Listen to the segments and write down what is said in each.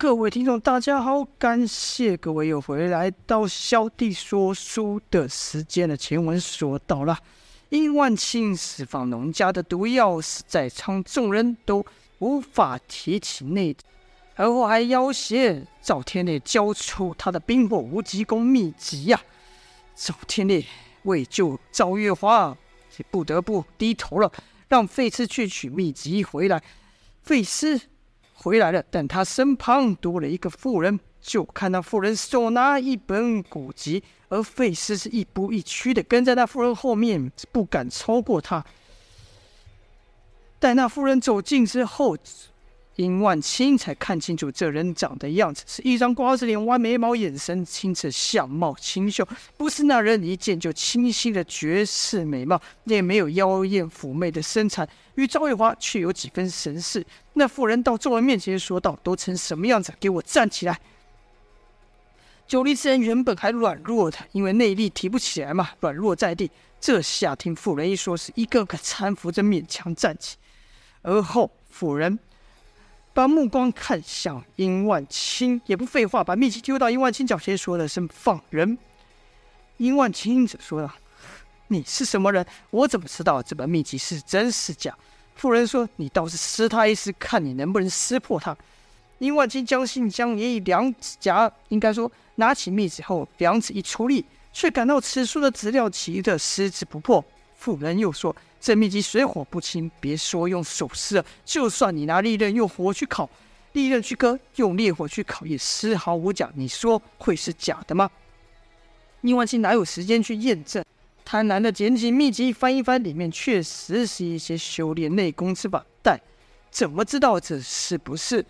各位听众，大家好，感谢各位又回来到小弟说书的时间了。前文说到了，殷万清释放农家的毒药，使在场众人都无法提起内，而后还要挟赵天烈交出他的冰火无极功秘籍呀。赵天烈为救赵月华，也不得不低头了，让费师去取秘籍回来。费斯。回来了，但他身旁多了一个妇人，就看那妇人手拿一本古籍，而费斯是一步一趋的跟在那妇人后面，不敢超过他。待那妇人走近之后，殷万清才看清楚这人长的样子，是一张瓜子脸，弯眉毛，眼神清澈，相貌清秀，不是那人一见就倾心的绝世美貌，也没有妖艳妩媚的身材。与赵月华却有几分神似。那妇人到众人面前说道：“都成什么样子？给我站起来！”九黎之人原本还软弱的，因为内力提不起来嘛，软弱在地。这下听妇人一说，是一个个搀扶着勉强站起。而后妇人把目光看向殷万清，也不废话，把秘籍丢到殷万清脚前，说了声“放人”。殷万清则说道。你是什么人？我怎么知道这本秘籍是真是假？妇人说：“你倒是撕他一撕，看你能不能撕破他。”殷万清将信将疑，两指夹，应该说拿起秘籍后，两指一出力，却感到此书的资料奇的撕之不破。妇人又说：“这秘籍水火不侵，别说用手撕了，就算你拿利刃用火去烤，利刃去割，用烈火去烤，也丝毫无假。你说会是假的吗？”宁万清哪有时间去验证？贪婪的捡起秘籍翻一翻，里面确实是一些修炼内功之法，但怎么知道这是不是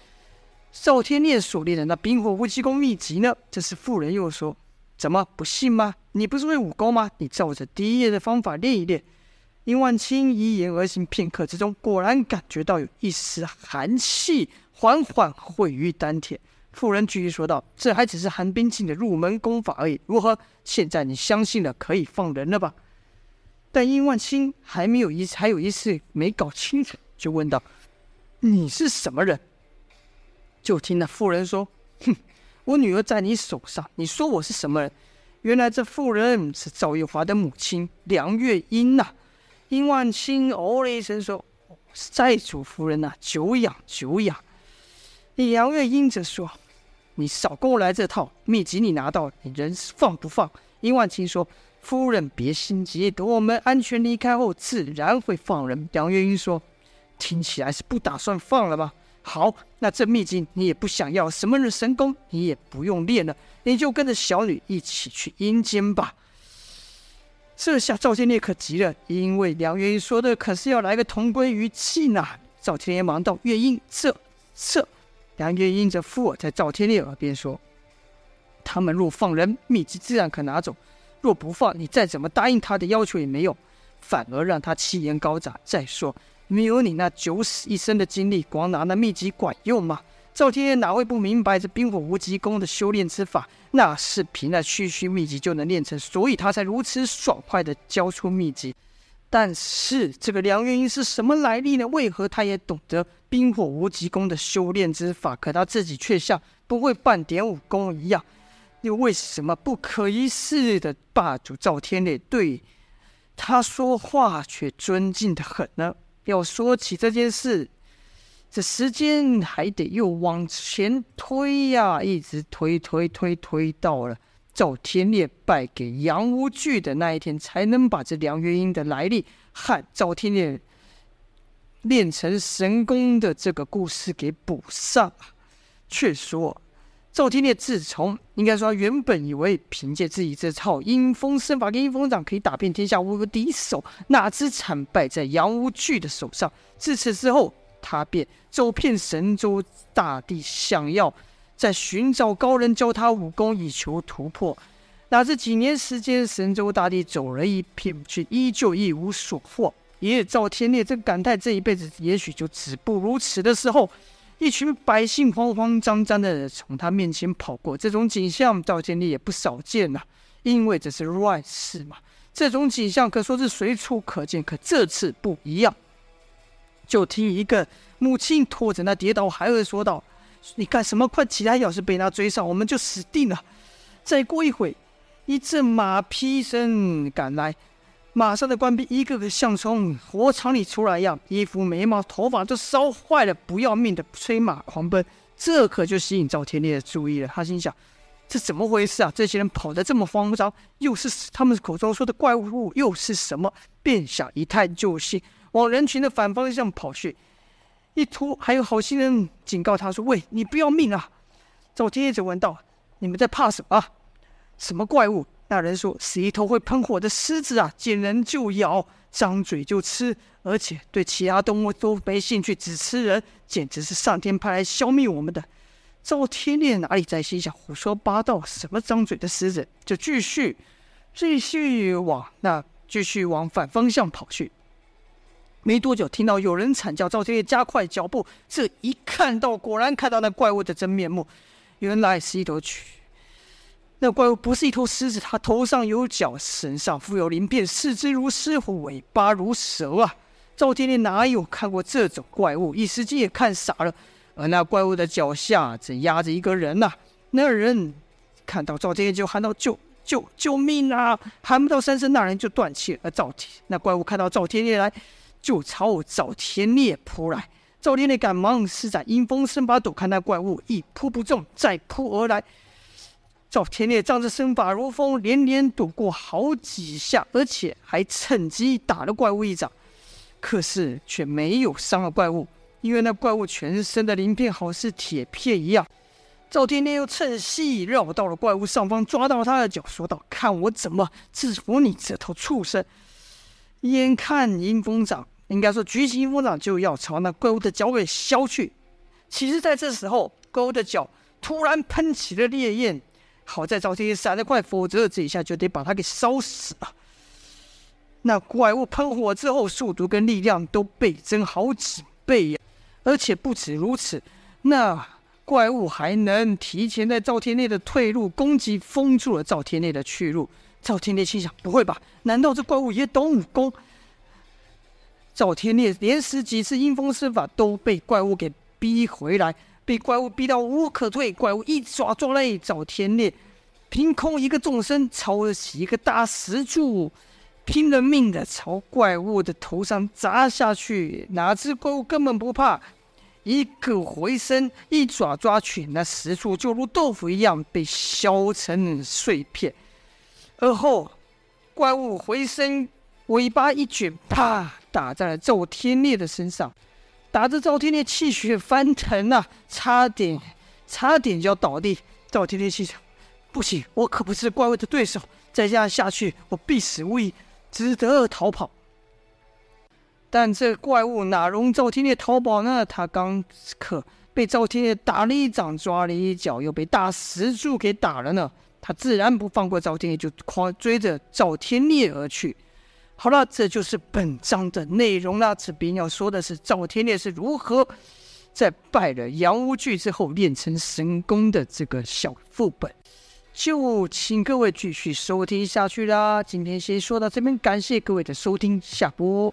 赵天烈所练的那冰火无极功秘籍呢？这时妇人又说：“怎么不信吗？你不是会武功吗？你照着第一页的方法练一练。”殷万清依言而行，片刻之中，果然感觉到有一丝寒气缓缓汇于丹田。妇人继续说道：“这还只是寒冰境的入门功法而已，如何？现在你相信了，可以放人了吧？”但殷万清还没有一还有一次没搞清楚，就问道：“你是什么人？”就听那妇人说：“哼，我女儿在你手上，你说我是什么人？”原来这妇人是赵月华的母亲梁月英呐、殷万清哦了一声说：“是寨主夫人呐、久仰久仰。”梁月英则说：“你少跟我来这套秘籍，你拿到，你人放不放？”殷万清说：“夫人别心急，等我们安全离开后，自然会放人。”梁月英说：“听起来是不打算放了吧？好，那这秘籍你也不想要，什么人神功你也不用练了，你就跟着小女一起去阴间吧。”这下赵天烈可急了，因为梁月英说的可是要来个同归于尽呐！赵天烈忙道：“月英，这这。”梁月英则附耳在赵天烈耳边说：“他们若放人，秘籍自然可拿走；若不放，你再怎么答应他的要求也没用，反而让他气焰高涨。再说，没有你那九死一生的经历，光拿那秘籍管用吗？”赵天烈哪会不明白这冰火无极功的修炼之法？那是凭那区区秘籍就能练成，所以他才如此爽快地交出秘籍。但是这个梁元英是什么来历呢？为何他也懂得冰火无极功的修炼之法？可他自己却像不会半点武功一样。又为什么不可一世的霸主赵天烈对他说话却尊敬得很呢？要说起这件事，这时间还得又往前推呀，一直推推推推到了。赵天烈败给杨无惧的那一天，才能把这梁月英的来历和赵天烈练成神功的这个故事给补上。却说赵天烈自从应该说，原本以为凭借自己这套阴风身法跟阴风掌可以打遍天下无敌手，哪知惨败在杨无惧的手上。自此之后，他便走遍神州大地，想要。在寻找高人教他武功，以求突破。哪知几年时间，神州大地走了一遍，却依旧一无所获。也赵天烈正感叹这一辈子也许就止步如此的时候，一群百姓慌慌张张的从他面前跑过。这种景象，赵天烈也不少见呐，因为这是乱世嘛。这种景象可说是随处可见，可这次不一样。就听一个母亲拖着那跌倒孩儿说道。你干什么？快起来！要是被他追上，我们就死定了。再过一会，一阵马匹声赶来，马上的官兵一个个像从火场里出来一样，衣服、眉毛、头发都烧坏了，不要命的催马狂奔。这可就吸引赵天烈的注意了。他心想：这怎么回事啊？这些人跑得这么慌张，又是他们口中说的怪物，又是什么？便想一探究竟，往人群的反方向跑去。一突，还有好心人警告他说：“喂，你不要命啊！”赵天烈就问道：“你们在怕什么？什么怪物？”那人说：“是一头会喷火的狮子啊，见人就咬，张嘴就吃，而且对其他动物都没兴趣，只吃人，简直是上天派来消灭我们的。”赵天烈哪里在心想胡说八道？什么张嘴的狮子？就继续继续往那继续往反方向跑去。没多久，听到有人惨叫，赵天烈加快脚步。这一看到，果然看到那怪物的真面目，原来是一头蛆。那怪物不是一头狮子，它头上有角，身上附有鳞片，四肢如狮虎，尾巴如蛇啊！赵天烈哪有看过这种怪物？一时间也看傻了。而那怪物的脚下正压着一个人呐、那人看到赵天烈就喊道：“救救救命啊！”喊不到三声，那人就断气了。而赵天那怪物看到赵天烈来。就朝赵天烈扑来，赵天烈赶忙施展阴风身法躲开那怪物，一扑不中，再扑而来。赵天烈仗着身法如风，连连躲过好几下，而且还趁机打了怪物一掌，可是却没有伤了怪物，因为那怪物全身的鳞片好似铁片一样。赵天烈又趁隙绕到了怪物上方，抓到他的脚，说道：“看我怎么制服你这头畜生！”眼看阴风掌，应该说举起阴风掌就要朝那怪物的脚给削去。其实，在这时候，怪物的脚突然喷起了烈焰。好在赵天烈闪得快，否则这一下就得把他给烧死了。那怪物喷火之后，速度跟力量都倍增好几倍呀！而且不止如此，那怪物还能提前在赵天烈的退路攻击，封住了赵天烈的去路。赵天烈心想：不会吧？难道这怪物也懂武功？赵天烈连使几次阴风身法，都被怪物给逼回来，被怪物逼到无可退。怪物一爪抓来，赵天烈凭空一个纵身，抄起一个大石柱，拼了命的朝怪物的头上砸下去。哪知怪物根本不怕，一个回身，一爪抓去，那石柱就如豆腐一样被削成碎片。而后，怪物回身，尾巴一卷，啪，打在了赵天烈的身上，打得赵天烈气血翻腾啊，差点，差点就要倒地。赵天烈心想：不行，我可不是怪物的对手，再这样下去，我必死无疑，只得逃跑。但这怪物哪容赵天烈逃跑呢？他刚可被赵天烈打了一掌，抓了一脚，又被大石柱给打了呢。他自然不放过赵天烈，就狂追着赵天烈而去。好了，这就是本章的内容啦。这边要说的是赵天烈是如何在拜了杨无惧之后练成神功的这个小副本，就请各位继续收听下去啦。今天先说到这边，感谢各位的收听，下播。